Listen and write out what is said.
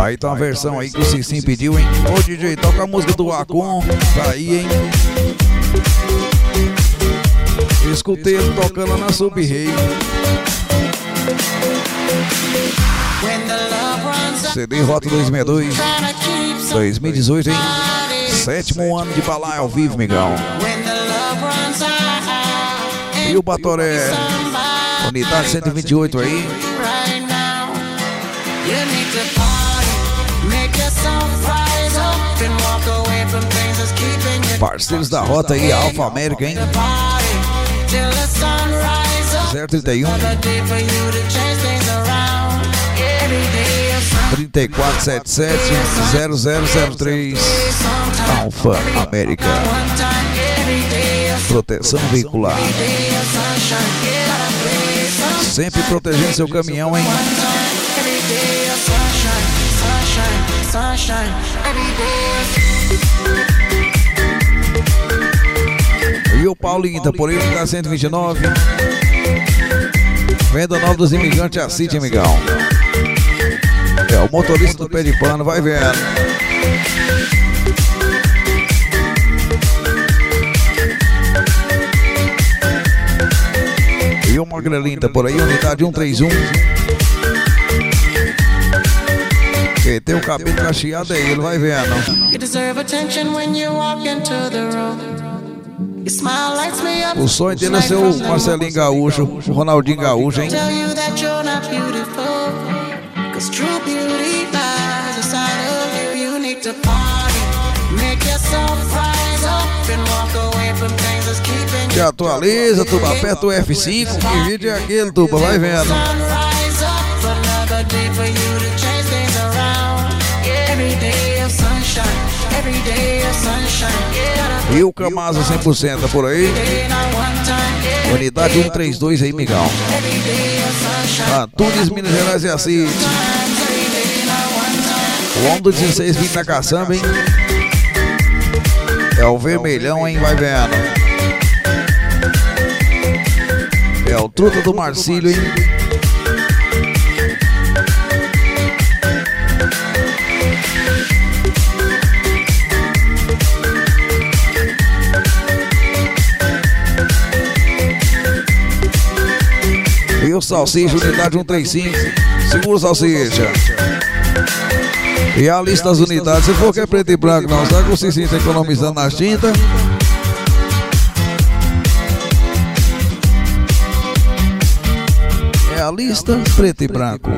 Aí tá uma versão aí que o Cicim pediu, hein? Ô DJ, toca a música do Acon. Tá aí, hein? Escutei ele tocando na Sub-Rei. CD Rota 2002 2018, hein? Sétimo ano de balai ao vivo, migão. E o Batoré Unidade 128 aí Parceiros da rota aí, Alfa América, hein? 031 3477 0003 Alfa América Proteção veicular Sempre protegendo seu caminhão, hein? E o Paulinho tá por aí, tá 129. Venda nova dos imigrantes a City, amigão. É o motorista do pé de pano, vai vendo. E o Magrelinho tá por aí, unidade 131. Quem tem o cabelo cacheado aí, ele vai vendo. You deserve attention when you walk into the room. O sonho dele é ser o Marcelinho Gaúcho, o Ronaldinho Gaúcho, hein? Te atualiza, Tuba, aperta o F5, que vídeo é aquele, Tuba, vai vendo. Every day of sunshine e o Camasa 100% por aí. Unidade 132 aí, Migão. Antunes, Minas Gerais e Assis. O homem do 16 vindo na caçamba, hein? É o vermelhão, hein? Vai vendo. É o truta do Marcílio, hein? E o Salsicha, unidade 135. Segura o Salsicha. E a lista das unidades, se for que é preto e branco, não, será que você se sinta economizando nas tintas? É a lista preto e branco.